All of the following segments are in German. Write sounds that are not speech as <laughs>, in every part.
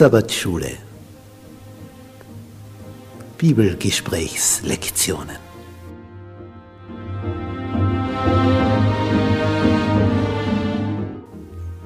Sabbatschule. Bibelgesprächslektionen.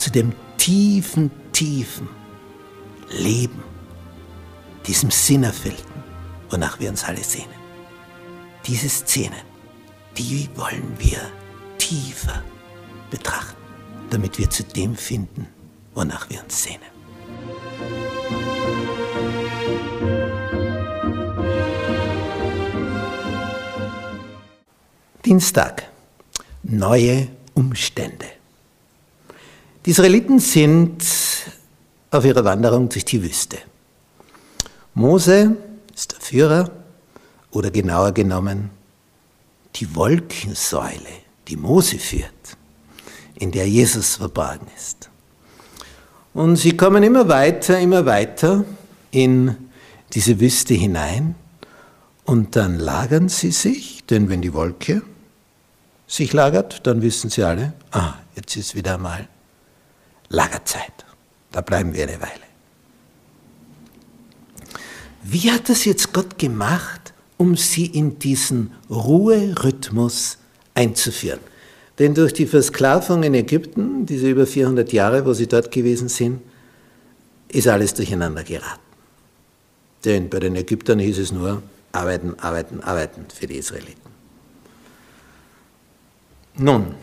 zu dem tiefen, tiefen Leben, diesem Sinnerfüllten, wonach wir uns alle sehnen. Diese Szenen, die wollen wir tiefer betrachten, damit wir zu dem finden, wonach wir uns sehnen. Dienstag. Neue Umstände. Die Israeliten sind auf ihrer Wanderung durch die Wüste. Mose ist der Führer oder genauer genommen die Wolkensäule, die Mose führt, in der Jesus verborgen ist. Und sie kommen immer weiter, immer weiter in diese Wüste hinein und dann lagern sie sich, denn wenn die Wolke sich lagert, dann wissen sie alle, ah, jetzt ist wieder mal Lagerzeit. Da bleiben wir eine Weile. Wie hat das jetzt Gott gemacht, um sie in diesen Ruherhythmus einzuführen? Denn durch die Versklavung in Ägypten, diese über 400 Jahre, wo sie dort gewesen sind, ist alles durcheinander geraten. Denn bei den Ägyptern hieß es nur, arbeiten, arbeiten, arbeiten für die Israeliten. Nun,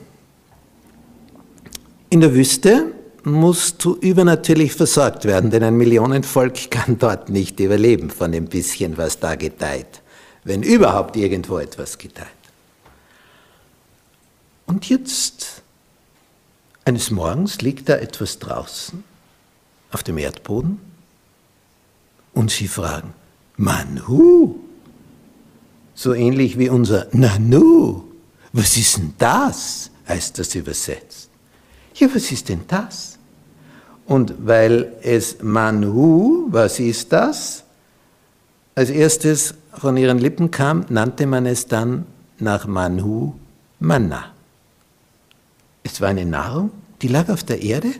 in der Wüste musst du übernatürlich versorgt werden, denn ein Millionenvolk kann dort nicht überleben von dem bisschen, was da gedeiht, wenn überhaupt irgendwo etwas gedeiht. Und jetzt, eines Morgens liegt da etwas draußen auf dem Erdboden und sie fragen, Manu, so ähnlich wie unser Nanu, was ist denn das? heißt das übersetzt. Ja, was ist denn das? Und weil es Manu, was ist das? Als erstes von ihren Lippen kam, nannte man es dann nach Manu Manna. Es war eine Nahrung, die lag auf der Erde,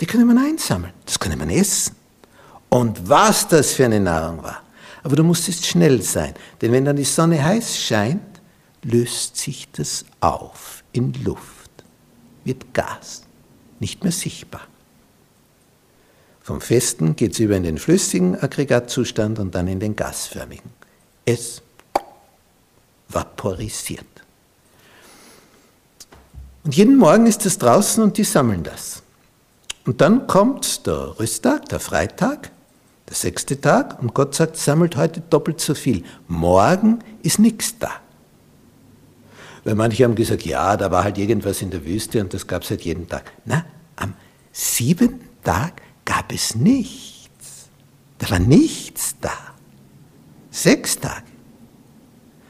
die konnte man einsammeln, das konnte man essen. Und was das für eine Nahrung war. Aber du musstest schnell sein, denn wenn dann die Sonne heiß scheint, löst sich das auf in Luft, wird Gas, nicht mehr sichtbar. Vom festen geht es über in den flüssigen Aggregatzustand und dann in den gasförmigen. Es vaporisiert. Und jeden Morgen ist es draußen und die sammeln das. Und dann kommt der Rüsttag, der Freitag, der sechste Tag und Gott sagt, sammelt heute doppelt so viel. Morgen ist nichts da. Weil manche haben gesagt, ja, da war halt irgendwas in der Wüste und das gab es halt jeden Tag. Na, am siebenten Tag gab es nichts. Da war nichts da. Sechs Tage.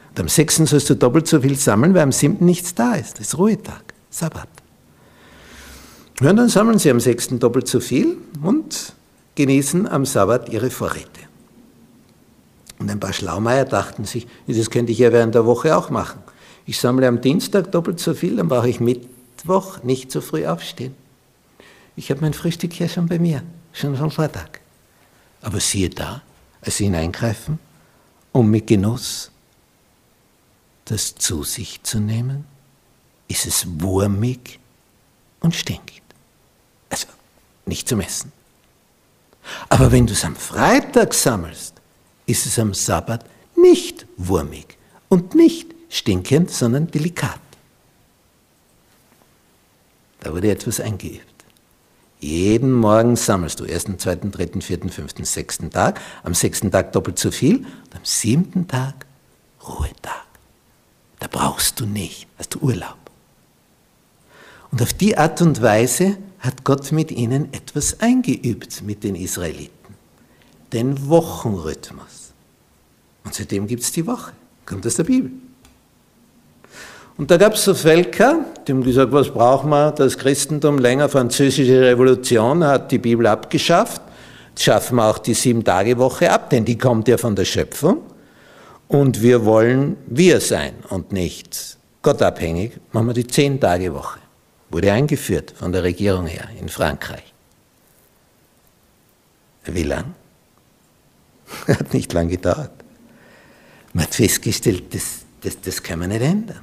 Und am sechsten sollst du doppelt so viel sammeln, weil am siebten nichts da ist. Das ist Ruhetag, Sabbat. Ja, und dann sammeln sie am sechsten doppelt so viel und genießen am Sabbat ihre Vorräte. Und ein paar Schlaumeier dachten sich, das könnte ich ja während der Woche auch machen. Ich sammle am Dienstag doppelt so viel, dann brauche ich Mittwoch nicht so früh aufstehen. Ich habe mein Frühstück ja schon bei mir, schon vom Vortag. Aber siehe da, als sie hineingreifen, um mit Genuss das zu sich zu nehmen, ist es wurmig und stinkt. Also nicht zum Essen. Aber wenn du es am Freitag sammelst, ist es am Sabbat nicht wurmig und nicht stinkend, sondern delikat. Da wurde etwas eingeübt. Jeden Morgen sammelst du, ersten, zweiten, dritten, vierten, fünften, sechsten Tag, am sechsten Tag doppelt so viel und am siebten Tag Ruhetag. Da brauchst du nicht, hast du Urlaub. Und auf die Art und Weise hat Gott mit ihnen etwas eingeübt, mit den Israeliten. Den Wochenrhythmus. Und seitdem gibt es die Woche. Kommt aus der Bibel. Und da gab es so Völker, die haben gesagt, was brauchen wir, das Christentum länger, französische Revolution hat die Bibel abgeschafft, jetzt schaffen wir auch die Sieben-Tage-Woche ab, denn die kommt ja von der Schöpfung. Und wir wollen wir sein und nicht gottabhängig, machen wir die Zehn-Tage-Woche. Wurde eingeführt von der Regierung her in Frankreich. Wie lang? <laughs> Hat nicht lang gedauert. Man hat festgestellt, das, das, das kann man nicht ändern.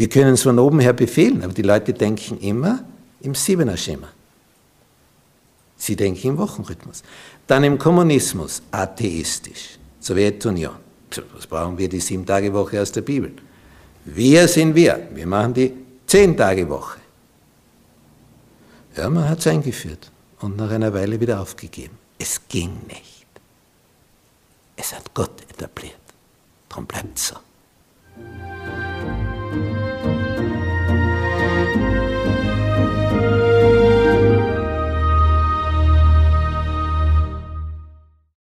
Wir können es von oben her befehlen, aber die Leute denken immer im Siebener-Schema. Sie denken im Wochenrhythmus. Dann im Kommunismus, atheistisch. Sowjetunion. Was brauchen wir die Sieben-Tage-Woche aus der Bibel? Wir sind wir. Wir machen die Zehn-Tage-Woche. Ja, man hat es eingeführt und nach einer Weile wieder aufgegeben. Es ging nicht. Es hat Gott etabliert. Darum bleibt es so.